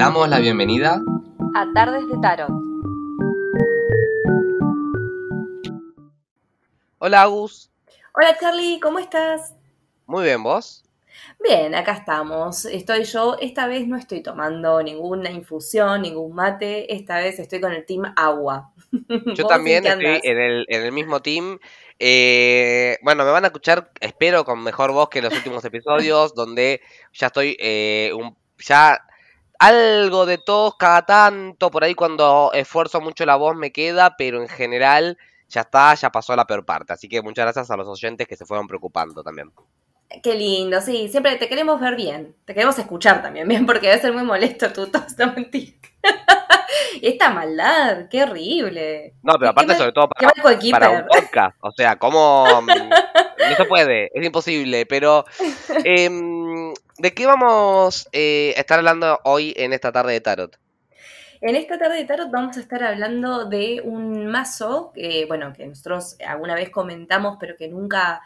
damos la bienvenida a Tardes de Tarot. Hola Agus. Hola Charlie, ¿cómo estás? Muy bien, ¿vos? Bien, acá estamos. Estoy yo, esta vez no estoy tomando ninguna infusión, ningún mate, esta vez estoy con el team agua. Yo también estoy en el, en el mismo team. Eh, bueno, me van a escuchar, espero, con mejor voz que en los últimos episodios, donde ya estoy eh, un, ya algo de tos cada tanto, por ahí cuando esfuerzo mucho la voz me queda, pero en general ya está, ya pasó la peor parte. Así que muchas gracias a los oyentes que se fueron preocupando también. Qué lindo, sí, siempre te queremos ver bien, te queremos escuchar también bien, porque debe ser muy molesto tu tos, no mentir. Esta maldad, qué horrible. No, pero aparte, sobre todo para, para, un podcast. O sea, ¿cómo.? Mm, no se puede, es imposible. Pero, em, ¿de qué vamos eh, a estar hablando hoy en esta tarde de Tarot? En esta tarde de Tarot vamos a estar hablando de un mazo que, bueno, que nosotros alguna vez comentamos, pero que nunca,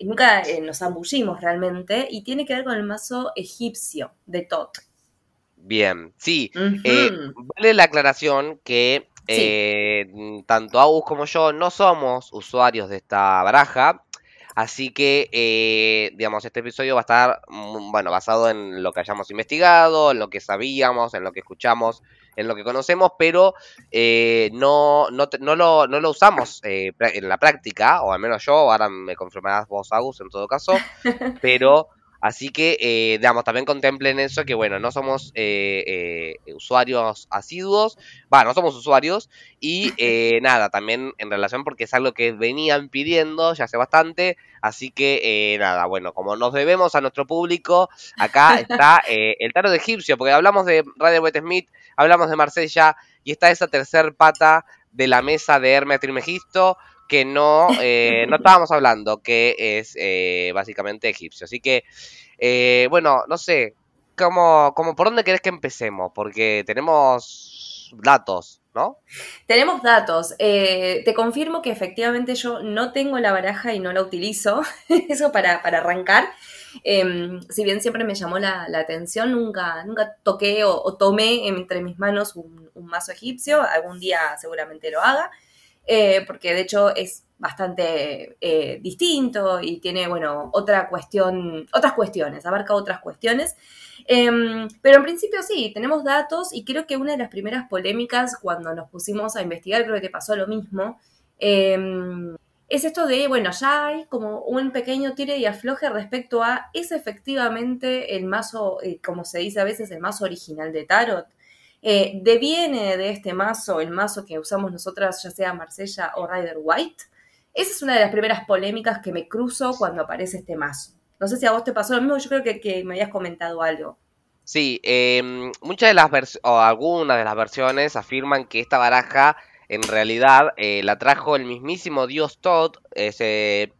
nunca eh, nos ambullimos realmente, y tiene que ver con el mazo egipcio de Tot. Bien, sí. Eh, vale la aclaración que eh, tanto Agus como yo no somos usuarios de esta baraja. Así que, eh, digamos, este episodio va a estar, mm, bueno, basado en lo que hayamos investigado, en lo que sabíamos, en lo que escuchamos, en lo que conocemos, pero no, no, no, lo, no lo usamos en la práctica, o al menos yo, ahora me confirmarás vos, Agus, en todo caso, pero Así que, eh, digamos, también contemplen eso, que bueno, no somos eh, eh, usuarios asiduos, va, no somos usuarios, y nada, también en relación porque es algo que venían pidiendo ya hace bastante, así que nada, bueno, como nos debemos a nuestro público, acá está el tarot de egipcio, porque hablamos de Radio Wet Smith, hablamos de Marsella, y está esa tercer pata de la mesa de Hermes Trismegisto, que no, eh, no estábamos hablando, que es eh, básicamente egipcio. Así que, eh, bueno, no sé, ¿cómo, cómo, ¿por dónde querés que empecemos? Porque tenemos datos, ¿no? Tenemos datos. te confirmo que efectivamente yo no tengo la baraja y no la utilizo, eso para, arrancar. Em, si bien siempre me llamó la, atención, nunca, nunca toqué o, tomé entre mis manos un mazo egipcio, algún día seguramente lo haga. Eh, porque de hecho es bastante eh, distinto y tiene, bueno, otra cuestión, otras cuestiones, abarca otras cuestiones. Em, pero en principio sí, tenemos datos y creo que una de las primeras polémicas cuando nos pusimos a investigar, creo que te pasó lo mismo, em, es esto de, bueno, ya hay como un pequeño tire y afloje respecto a, ¿es efectivamente el mazo, eh, como se dice a veces, el mazo original de Tarot? Eh, deviene de este mazo, el mazo que usamos nosotras, ya sea Marsella o Rider White. Esa es una de las primeras polémicas que me cruzo cuando aparece este mazo. No sé si a vos te pasó lo mismo, yo creo que, me habías comentado algo. Sí, em, muchas de las versiones, o algunas de las versiones afirman que esta baraja en realidad eh, la trajo el mismísimo dios Tot.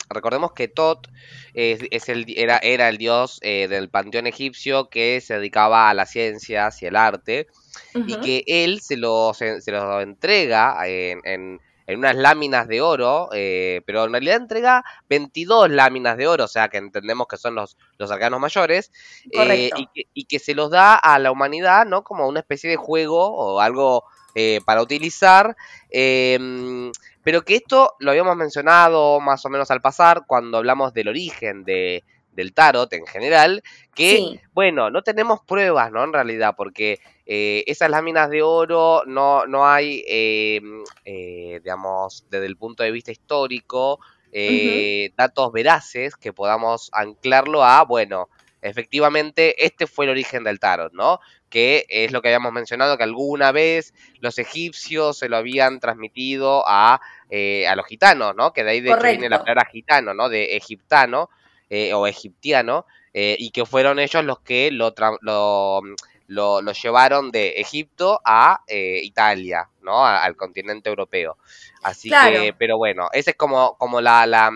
recordemos que Tot es, el, era, era, el dios eh, del panteón egipcio que se dedicaba a las ciencias y el arte y que él se lo, se, lo entrega en, en, unas láminas de oro, eh, pero en realidad entrega 22 láminas de oro, o sea que entendemos que son los, los arcanos mayores, eh, y, que, y, que, se los da a la humanidad, ¿no? Como una especie de juego o algo eh, para utilizar. Em, pero que esto lo habíamos mencionado más o menos al pasar cuando hablamos del origen de, del tarot en general, que, bueno, no tenemos pruebas, ¿no? En realidad, porque eh, esas láminas de oro no, no hay, em, eh, digamos, desde el punto de vista histórico, eh, datos veraces que podamos anclarlo a, bueno, efectivamente, este fue el origen del tarot, ¿no? Que es lo que habíamos mencionado, que alguna vez los egipcios se lo habían transmitido a, a los gitanos, ¿no? Que de ahí de hecho viene la palabra gitano, ¿no? De egiptano, eh, o egiptiano, eh, y que fueron ellos los que lo, lo, lo, llevaron de Egipto a eh, Italia, ¿no? al continente europeo. Así que, pero bueno, esa es como, como la, la,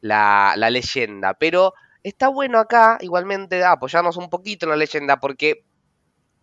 la, la leyenda. Pero está bueno acá, igualmente, apoyarnos un poquito en la leyenda, porque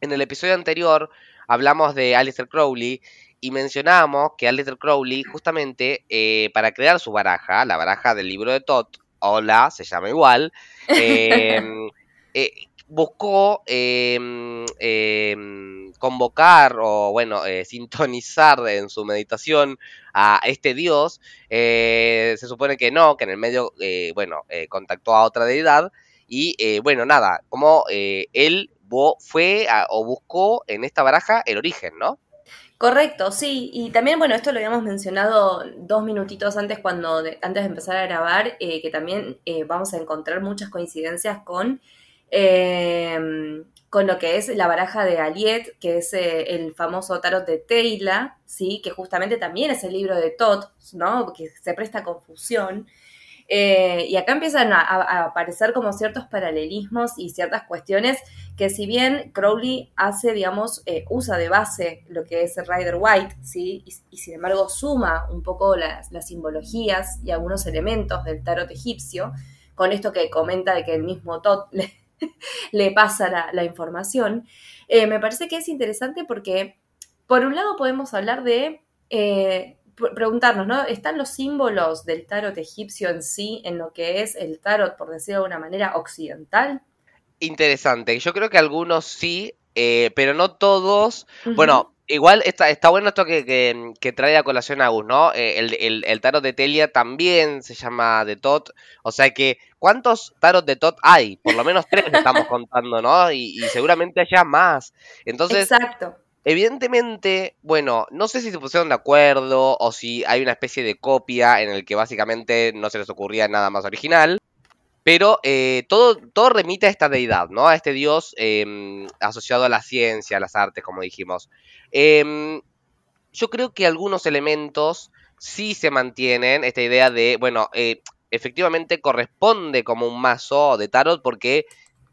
en el episodio anterior hablamos de Alistair Crowley y mencionamos que Alistair Crowley, justamente para crear su baraja, la baraja del libro de Tot, Hola, se llama igual, em, eh, buscó em, em, convocar o, bueno, eh, sintonizar en su meditación a este dios. Eh, se supone que no, que en el medio, eh, bueno, contactó a otra deidad. Y, bueno, nada, como él fue o buscó en esta baraja el origen, ¿no? Correcto, sí. Y también, bueno, esto lo habíamos mencionado dos minutitos antes, cuando antes de empezar a grabar, que también vamos a encontrar muchas coincidencias con Em, con lo que es la baraja de Aliet, que es eh, el famoso tarot de Teila, ¿sí? que justamente también es el libro de Tot, ¿no? que se presta confusión. Eh, y acá empiezan a, aparecer como ciertos paralelismos y ciertas cuestiones que si bien Crowley hace, digamos, eh, usa de base lo que es Rider White, ¿sí? Y, sin embargo suma un poco las, las, simbologías y algunos elementos del tarot egipcio, con esto que comenta de que el mismo Tot le, le pasa la, información. Eh, me parece que es interesante porque, por un lado, podemos hablar de eh, preguntarnos, ¿no? ¿Están los símbolos del tarot egipcio en sí en lo que es el tarot, por decirlo de una manera, occidental? Interesante. Yo creo que algunos sí, eh, pero no todos. Bueno, Igual está, está bueno esto que, que, trae a colación Agus, ¿no? Eh, el, el, tarot de Telia también se llama de Tot. O sea que, ¿cuántos tarot de Tot hay? Por lo menos tres estamos contando, ¿no? Y, seguramente haya más. Entonces, Exacto. Evidentemente, bueno, no sé si se pusieron de acuerdo o si hay una especie de copia en el que básicamente no se les ocurría nada más original. Pero eh, todo, todo remite a esta deidad, ¿no? A este dios em, asociado a la ciencia, a las artes, como dijimos. Em, yo creo que algunos elementos sí se mantienen, esta idea de, bueno, eh, efectivamente corresponde como un mazo de tarot porque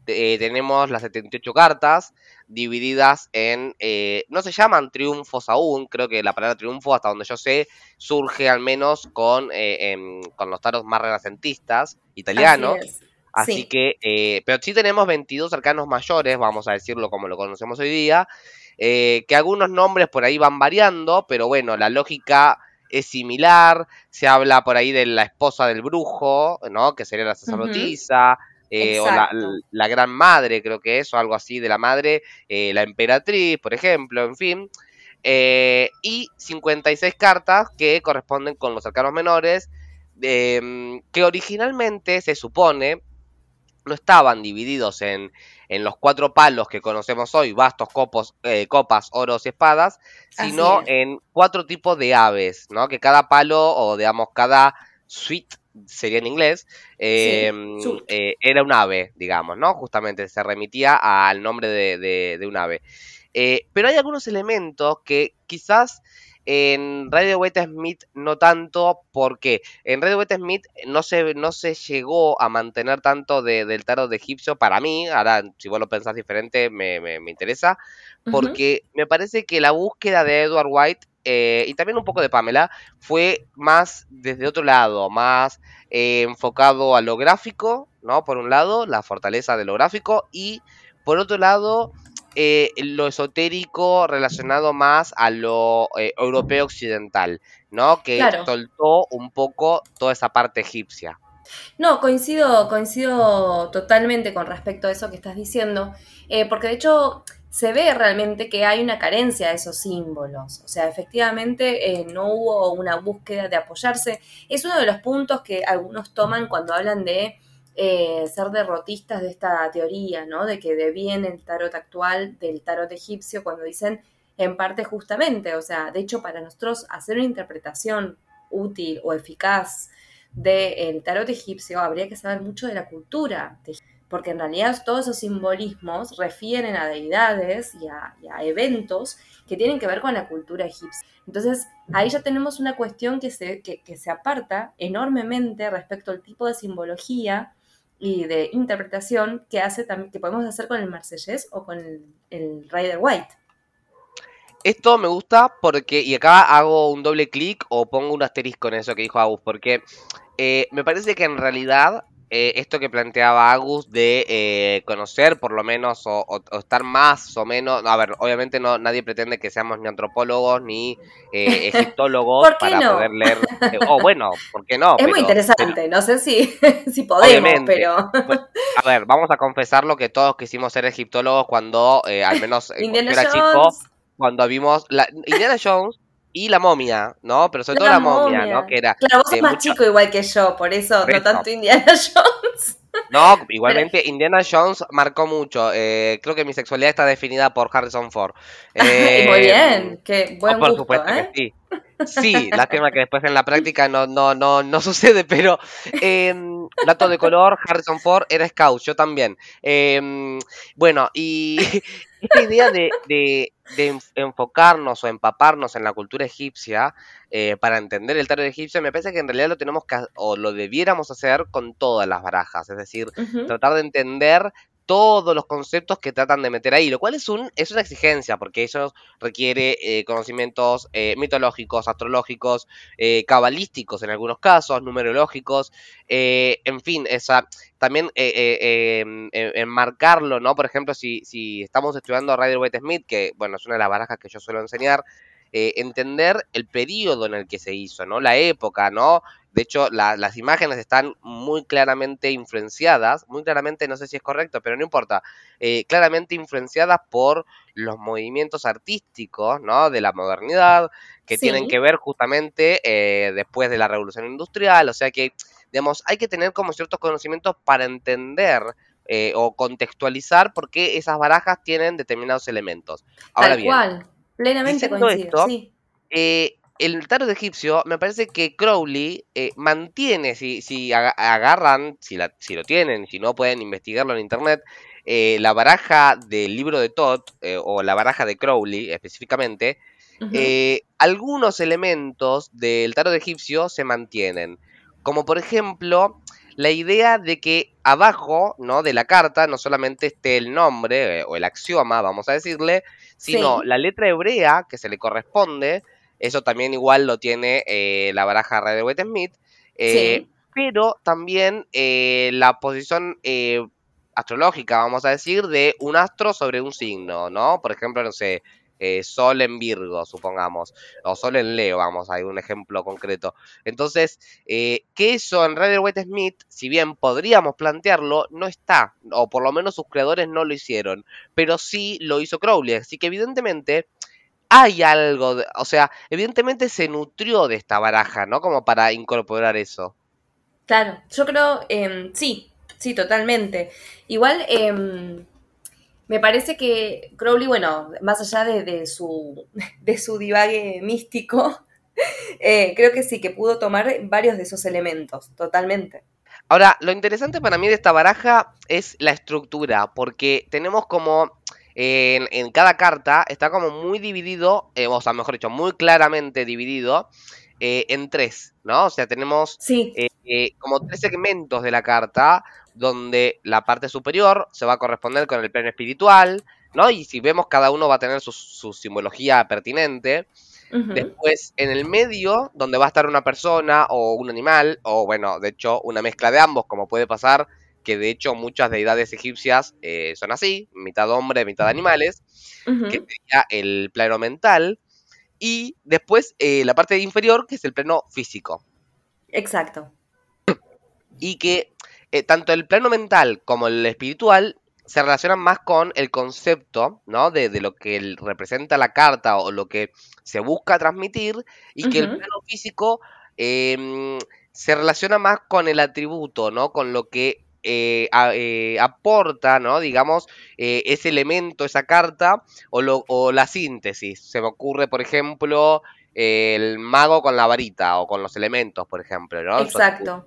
eh, tenemos las 78 cartas divididas en, eh, no se llaman triunfos aún, creo que la palabra triunfo, hasta donde yo sé, surge al menos con, eh, con los tarots más renacentistas italianos. Así, que, pero sí tenemos 22 arcanos mayores, vamos a decirlo como lo conocemos hoy día, que algunos nombres por ahí van variando, pero bueno, la lógica es similar, se habla por ahí de la esposa del brujo, ¿no? Que sería la sacerdotisa, eh, o la, gran madre, creo que es, o algo así de la madre, eh, la emperatriz, por ejemplo, en fin. Eh, y 56 cartas que corresponden con los arcanos menores, em, que originalmente se supone no estaban divididos en, en, los cuatro palos que conocemos hoy, bastos, copos, copas, oros y espadas, sino en cuatro tipos de aves, ¿no? Que cada palo, o digamos, cada suite sería en inglés, em, eh, era un ave, digamos, ¿no? Justamente se remitía al nombre de, de, un ave. Eh, pero hay algunos elementos que quizás en Radio Weta Smith no tanto, porque en Radio Weta Smith no se, no se llegó a mantener tanto del tarot de egipcio para mí, ahora si vos lo pensás diferente me, me, interesa, porque me parece que la búsqueda de Edward White eh, y también un poco de Pamela, fue más desde otro lado, más eh, enfocado a lo gráfico, ¿no? Por un lado, la fortaleza de lo gráfico, y por otro lado, eh, lo esotérico relacionado más a lo europeo occidental, ¿no? Que soltó un poco toda esa parte egipcia. No, coincido, coincido totalmente con respecto a eso que estás diciendo, porque de hecho se ve realmente que hay una carencia de esos símbolos. O sea, efectivamente eh, no hubo una búsqueda de apoyarse. Es uno de los puntos que algunos toman cuando hablan de eh, ser derrotistas de esta teoría, ¿no? De que deviene el tarot actual del tarot egipcio cuando dicen en parte justamente, o sea, de hecho para nosotros hacer una interpretación útil o eficaz del tarot egipcio habría que saber mucho de la cultura porque en realidad todos esos simbolismos refieren a deidades y a, eventos que tienen que ver con la cultura egipcia. Entonces, ahí ya tenemos una cuestión que se, que, se aparta enormemente respecto al tipo de simbología y de interpretación que, hace, que podemos hacer con el Marsellés o con el, Rider White. Esto me gusta porque, y acá hago un doble clic o pongo un asterisco en eso que dijo Agus, porque eh, me parece que en realidad eh, esto que planteaba Agus de eh, conocer por lo menos o, o- o estar más o menos, a ver, obviamente no nadie pretende que seamos ni antropólogos ni eh, egiptólogos ¿Por qué para no? poder leer, o bueno, ¿por qué no? es muy Pero- interesante, no sé si, si podemos, pero A ver, vamos a confesar lo que todos quisimos ser egiptólogos cuando, eh, al menos eh, cuando era chico, cuando vimos la, Indiana Jones y la momia, ¿no? Pero sobre todo La momia, momia. ¿no? Que era, claro, vos sos más mucho- chico igual que yo, por eso Por no tanto Indiana Jones. no, igualmente Indiana Jones marcó mucho. eh, creo que mi sexualidad está definida por Harrison Ford. y muy Eh, bien, qué buen Oh, por gusto, supuesto ¿eh? que sí. Sí, lástima que después en la práctica no, no, no, no sucede, pero eh, dato de color, Harrison Ford era scout, yo también. Eh, bueno, y esta idea de, de- de enf- enfocarnos o empaparnos en la cultura egipcia eh, para entender el tarot egipcio, me parece que en realidad lo tenemos que, o lo debiéramos hacer con todas las barajas, es decir, tratar de entender todos los conceptos que tratan de meter ahí, lo cual es, un, es una exigencia, porque eso requiere eh, conocimientos eh, mitológicos, astrológicos, eh, cabalísticos en algunos casos, numerológicos, en fin, esa, también em- em- enmarcarlo, ¿no? Por ejemplo, si, si estamos estudiando Rider Waite Smith, que bueno, es una de las barajas que yo suelo enseñar, eh, entender el periodo en el que se hizo, ¿no? La época, ¿no? De hecho, la- las imágenes están muy claramente influenciadas, muy claramente, no sé si es correcto, pero no importa, eh, claramente influenciadas por los movimientos artísticos, ¿no? De la modernidad, que Sí. tienen que ver justamente eh, después de la revolución industrial, o sea que, digamos, hay que tener como ciertos conocimientos para entender eh, o contextualizar por qué esas barajas tienen determinados elementos. Ahora Tal bien, cual, plenamente diciendo coincido, esto, sí. eh, el tarot egipcio, me parece que Crowley eh, mantiene, si, si aga- agarran, si, la- si lo tienen, si no pueden investigarlo en internet, eh, la baraja del libro de Todd, eh, o la baraja de Crowley específicamente, algunos elementos del tarot egipcio se mantienen. Como por ejemplo, la idea de que abajo ¿no? de la carta no solamente esté el nombre eh, o el axioma, vamos a decirle, sino Sí. la letra hebrea que se le corresponde. Eso también igual lo tiene eh, la baraja Rider Waite Smith. eh, Sí. Pero también eh, la posición eh, astrológica, vamos a decir, de un astro sobre un signo, ¿no? Por ejemplo, no sé, eh, Sol en Virgo, supongamos, o Sol en Leo, vamos, hay un ejemplo concreto. Entonces, eh, que eso en Rider Waite Smith, si bien podríamos plantearlo, no está, o por lo menos sus creadores no lo hicieron, pero sí lo hizo Crowley, así que evidentemente hay algo, o sea, evidentemente se nutrió de esta baraja, ¿no? Como para incorporar eso. Claro, yo creo, em, sí, sí, totalmente. Igual, em, me parece que Crowley, bueno, más allá de, de su, de su divague místico, eh, creo que sí, que pudo tomar varios de esos elementos, totalmente. Ahora, lo interesante para mí de esta baraja es la estructura, porque tenemos como en, en cada carta está como muy dividido, eh, o sea, mejor dicho, muy claramente dividido eh, en tres, ¿no? O sea, tenemos Sí, eh, eh, como tres segmentos de la carta, donde la parte superior se va a corresponder con el plano espiritual, ¿no? Y si vemos, cada uno va a tener su, su simbología pertinente. Después, en el medio, donde va a estar una persona o un animal, o bueno, de hecho, una mezcla de ambos, como puede pasar, que de hecho muchas deidades egipcias eh, son así, mitad hombre, mitad animales, que sería el plano mental, y después eh, la parte inferior, que es el plano físico, exacto. y que eh, tanto el plano mental como el espiritual se relacionan más con el concepto, ¿no? De, de lo que representa la carta o lo que se busca transmitir y que el plano físico em, se relaciona más con el atributo, ¿no? Con lo que eh, a- eh, aporta, ¿no? Digamos, eh, ese elemento, esa carta o, lo, o la síntesis. Se me ocurre, por ejemplo, el mago con la varita o con los elementos, por ejemplo, ¿no? Exacto.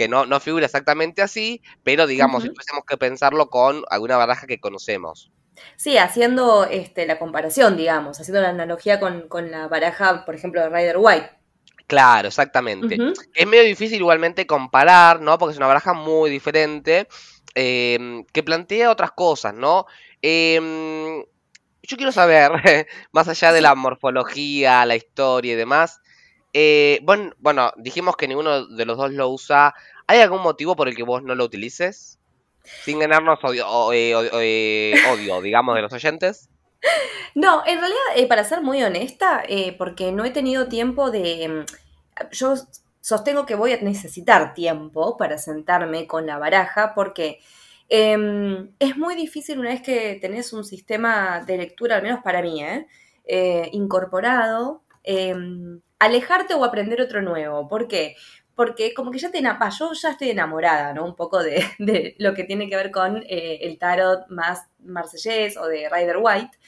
Que no, no figura exactamente así, pero digamos, si Ujú. tuviésemos que pensarlo con alguna baraja que conocemos. Sí, haciendo este, la comparación, digamos, haciendo la analogía con, con la baraja, por ejemplo, de Rider White. Claro, exactamente. Es medio difícil igualmente comparar, ¿no? Porque es una baraja muy diferente, eh, que plantea otras cosas, ¿no? Eh, yo quiero saber, más allá de la morfología, la historia y demás, Eh, bueno, dijimos que ninguno de los dos lo usa. ¿Hay algún motivo por el que vos no lo utilices? Sin ganarnos odio, eh, eh, digamos, de los oyentes. No, en realidad, para ser muy honesta, porque no he tenido tiempo de... mm, Yo sostengo que voy a necesitar tiempo para sentarme con la baraja, porque em, es muy difícil una vez que tenés un sistema de lectura, al menos para mí, incorporado, em, alejarte o aprender otro nuevo. ¿Por qué? Porque como que ya te enapa, yo ya estoy enamorada, ¿no? Un poco de, lo que tiene que ver con eh, el tarot más marsellés o de Rider White.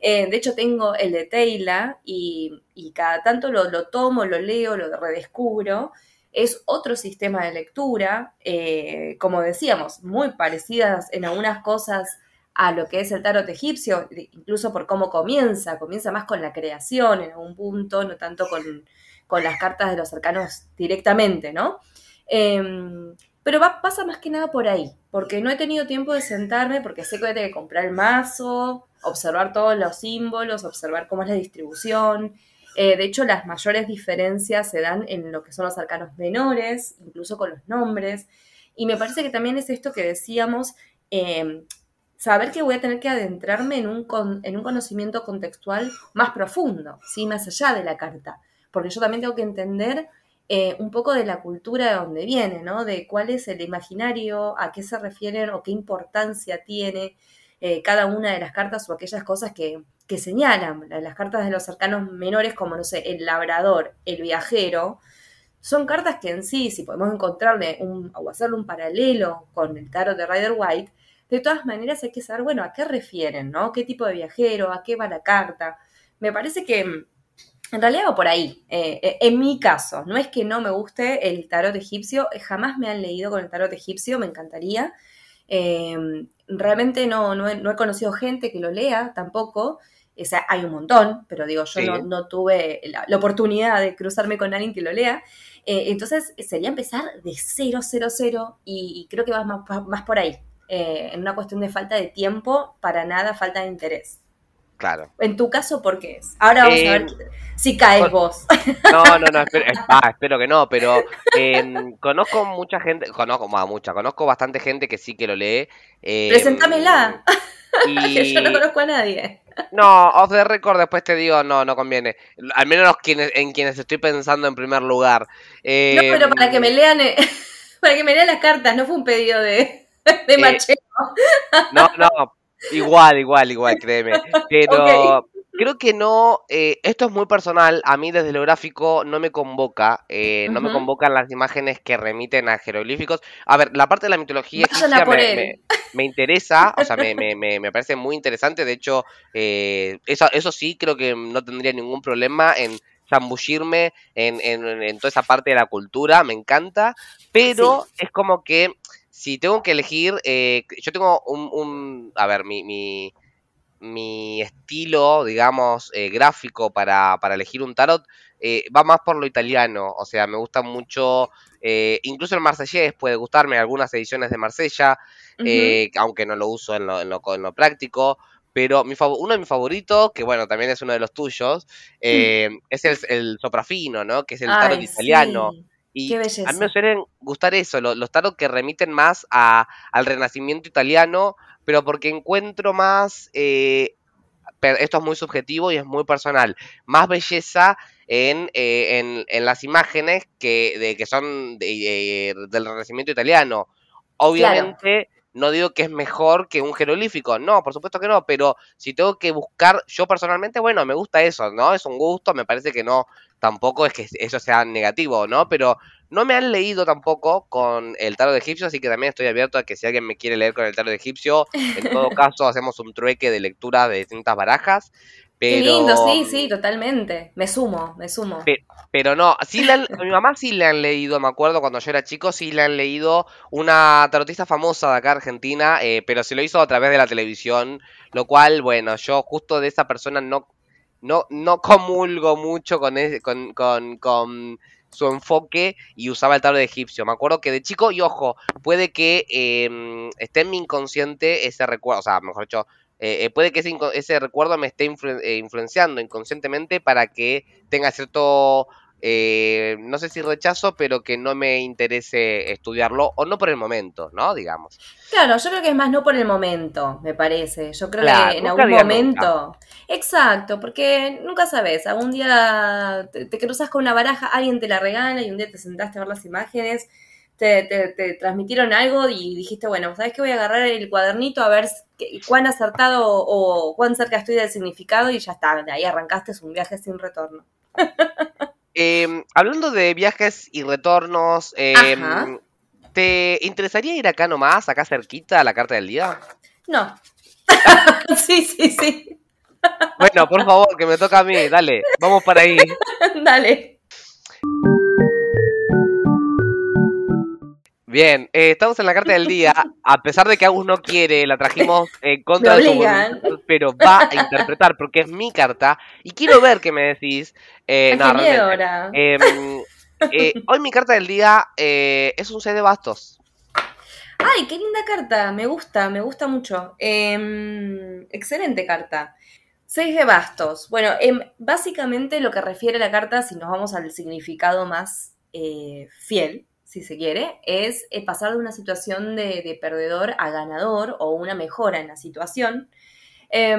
Eh, de hecho, tengo el de y, y cada tanto lo, lo, tomo, lo leo, lo redescubro. Es otro sistema de lectura, eh, como decíamos, muy parecidas en algunas cosas a lo que es el tarot egipcio, incluso por cómo comienza, comienza más con la creación en algún punto, no tanto con, con las cartas de los cercanos directamente, ¿no? Eh, pero pasa más que nada por ahí, porque no he tenido tiempo de sentarme, porque sé que voy a tener que comprar el mazo, observar todos los símbolos, observar cómo es la distribución. Eh, de hecho, las mayores diferencias se dan en lo que son los arcanos menores, incluso con los nombres. Y me parece que también es esto que decíamos, eh, saber que voy a tener que adentrarme en un, con, en un conocimiento contextual más profundo, ¿sí? más allá de la carta. Porque yo también tengo que entender eh, un poco de la cultura de donde viene, ¿no? De cuál es el imaginario, a qué se refieren o qué importancia tiene eh, cada una de las cartas o aquellas cosas que, que, señalan. Las cartas de los arcanos menores, como, no sé, el labrador, el viajero, son cartas que en sí, si podemos encontrarle un, o hacerle un paralelo con el tarot de Rider White, de todas maneras hay que saber, bueno, a qué refieren, ¿no? ¿Qué tipo de viajero? ¿A qué va la carta? Me parece que en realidad va por ahí. Eh, en mi caso, no es que no me guste el tarot egipcio, jamás me han leído con el tarot egipcio, me encantaría. Eh, realmente no, no he, no, he, conocido gente que lo lea tampoco. O sea, hay un montón, pero digo, yo sí. no, no, tuve la, la, oportunidad de cruzarme con alguien que lo lea. Eh, entonces, sería empezar de cero, cero, cero, y, y creo que va más, más por ahí. Eh, en una cuestión de falta de tiempo, para nada falta de interés. Claro. En tu caso, ¿por qué es? Ahora vamos eh, a ver si caes con... vos. No, no, no, espero, ah, espero que no, pero eh, conozco mucha gente, conozco, más mucha, conozco bastante gente que sí que lo lee. Eh. Y... yo no conozco a nadie. No, off the record después te digo, no, no conviene. Al menos quienes, en quienes estoy pensando en primer lugar. Eh, no, pero para que me lean, eh, para que me lean las cartas, no fue un pedido de, de Eh, machero. No, no, igual, igual, igual, créeme. Pero creo que no, eh, esto es muy personal, a mí desde lo gráfico no me convoca, eh, no me convocan las imágenes que remiten a jeroglíficos. A ver, la parte de la mitología egipcia me, él. me- me interesa, o sea, me, me, me, me parece muy interesante, de hecho, eh, eso, eso sí, creo que no tendría ningún problema en zambullirme en, en, en toda esa parte de la cultura, me encanta, pero es como que si tengo que elegir, eh, yo tengo un, un- a ver, mi, mi, mi estilo, digamos, eh, gráfico para, para elegir un tarot eh, va más por lo italiano. O sea, me gusta mucho, eh, incluso el marsellés puede gustarme, algunas ediciones de Marsella, eh, aunque no lo uso en lo, en lo, en lo práctico. Pero mi uno de mis favoritos, que bueno, también es uno de los tuyos, eh, es el, el soprafino, ¿no? Que es el tarot Ay, italiano. sí. Y Qué a mí me suelen gustar eso, lo- los tarot que remiten más a, al renacimiento italiano, pero porque encuentro más, eh, esto es muy subjetivo y es muy personal, más belleza en, eh, en, en las imágenes que, de, que son de- del renacimiento italiano. Claro. No digo que es mejor que un jeroglífico, no, por supuesto que no, pero si tengo que buscar, yo personalmente, bueno, me gusta eso, ¿no? Es un gusto, me parece que no, tampoco es que eso sea negativo, ¿no? Pero no me han leído tampoco con el tarot egipcio, así que también estoy abierto a que si alguien me quiere leer con el tarot egipio, en todo caso hacemos un trueque de lectura de distintas barajas, Qué lindo, sí, sí, totalmente. Me sumo, me sumo. Pe- Pero no, sí le han- a mi mamá sí le han leído, me acuerdo cuando yo era chico, sí le han leído una tarotista famosa de acá Argentina, eh, pero se lo hizo a través de la televisión, lo cual, bueno, yo justo de esa persona no, no, no comulgo mucho con, ese- con, con, con su enfoque y usaba el tarot egipcio. Me acuerdo que de chico, y ojo, puede que eh, esté en mi inconsciente ese recuerdo, o sea, mejor dicho, eh, eh, puede que ese, ese recuerdo me esté influ- eh, influenciando inconscientemente para que tenga cierto eh, no sé si rechazo, pero que no me interese estudiarlo, o no por el momento, ¿no? Digamos. Claro, yo creo que es más no por el momento, me parece. Yo creo que en algún momento. Exacto, porque nunca sabes, algún día te, te, cruzas con una baraja, alguien te la regala y un día te sentaste a ver las imágenes, te, te transmitieron algo y dijiste, bueno, ¿sabes qué? Voy a agarrar el cuadernito a ver cuán acertado o, o cuán cerca estoy del significado y ya está, de ahí arrancaste, es un viaje sin retorno. Eh, hablando de viajes y retornos, eh, ¿te interesaría ir acá nomás, acá cerquita, a la carta del día? No. sí, sí, sí. Bueno, por favor, que me toca a mí, dale, vamos para ahí. dale. Bien, eh, estamos en la carta del día. A pesar de que Agus no quiere, la trajimos en contra de su voluntad, pero va a interpretar porque es mi carta. Y quiero ver qué me decís. Eh, no, ahora. Eh, eh, hoy mi carta del día eh, es un 6 de bastos. Ay, qué linda carta. Me gusta, me gusta mucho. Em, excelente carta. 6 de bastos. Bueno, em, básicamente lo que refiere la carta, si nos vamos al significado más eh, fiel, si se quiere, es eh, pasar de una situación de, de, perdedor a ganador o una mejora en la situación. Eh,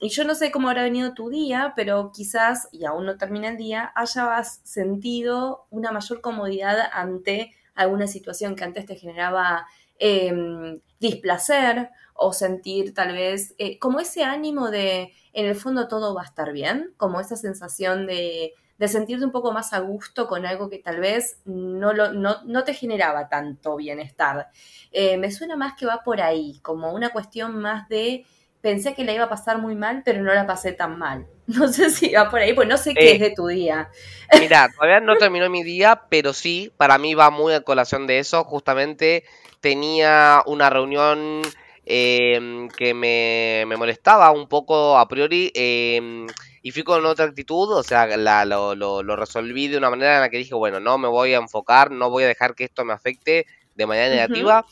y yo no sé cómo habrá venido tu día, pero quizás, y aún no termina el día, hayas sentido una mayor comodidad ante alguna situación que antes te generaba eh, displacer o sentir tal vez eh, como ese ánimo de, en el fondo todo va a estar bien, como esa sensación de, de sentirte un poco más a gusto con algo que tal vez no, lo, no, no te generaba tanto bienestar. Eh, me suena más que va por ahí, como una cuestión más de pensé que la iba a pasar muy mal, pero no la pasé tan mal. No sé si va por ahí, pues no sé qué Eh, es de tu día. Mira, todavía no terminó mi día, pero sí, para mí va muy a colación de eso. Justamente tenía una reunión eh, que me, me molestaba un poco a priori eh, y fui con otra actitud, o sea, la, lo, lo, lo resolví de una manera en la que dije, bueno, no me voy a enfocar, no voy a dejar que esto me afecte de manera negativa.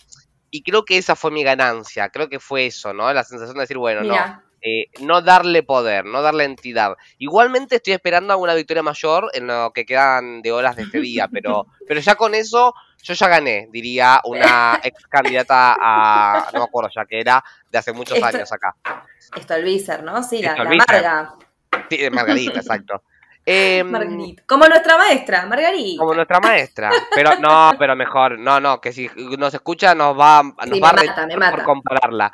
Y creo que esa fue mi ganancia, creo que fue eso, ¿no? La sensación de decir, bueno, no, eh, no darle poder, no darle entidad. Igualmente estoy esperando alguna victoria mayor en lo que quedan de horas de este día, pero, pero ya con eso yo ya gané, diría una ex candidata a, no me acuerdo ya que era, de hace muchos Esto- años acá. Stolbizer, ¿no? Sí, la, la. Marga. Sí, de Margarita, exacto. Em, Margarita. Como nuestra maestra, Margarita. como nuestra maestra. Pero no, pero mejor, no, no, que si nos escucha nos va, nos Sí, va a mata, retar por compararla.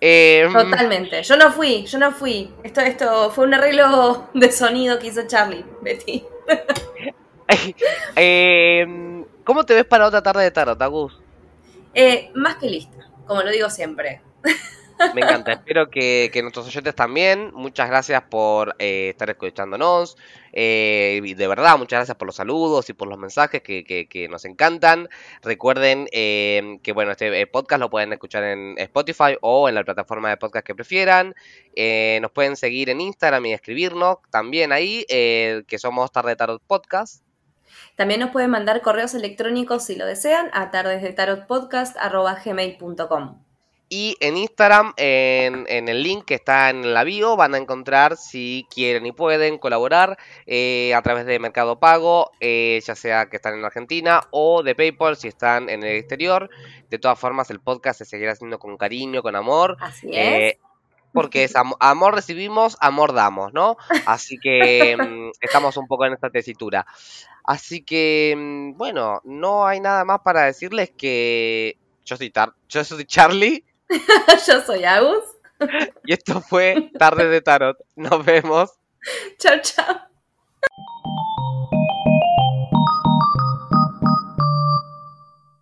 Em, Totalmente. Yo no fui, yo no fui. Esto, esto fue un arreglo de sonido que hizo Charlie, Betty. em, ¿Cómo te ves para otra tarde de tarot, Agus? Eh, más que lista, como lo digo siempre. Me encanta, espero que, que nuestros oyentes también. Muchas gracias por eh, estar escuchándonos. Eh, de verdad, muchas gracias por los saludos y por los mensajes que, que- nos encantan. Recuerden eh, que bueno, este podcast lo pueden escuchar en Spotify o en la plataforma de podcast que prefieran. Nos pueden seguir en Instagram y escribirnos también ahí, que somos Tarde Tarot Podcast. También nos pueden mandar correos electrónicos si lo desean a tardesdetarotpodcast.gmail.com Y en Instagram, en, en el link que está en la bio, van a encontrar si quieren y pueden colaborar eh, a través de Mercado Pago, eh, ya sea que están en Argentina o de PayPal si están en el exterior. De todas formas, el podcast se seguirá haciendo con cariño, con amor. Así es. eh, porque es am- amor recibimos, amor damos, ¿no? Así que mm, estamos un poco en esta tesitura. Así que, mm, bueno, no hay nada más para decirles que yo soy, Tar- yo soy Charlie. Yo soy Agus. Y esto fue Tarde de Tarot. Nos vemos. Chao, chao.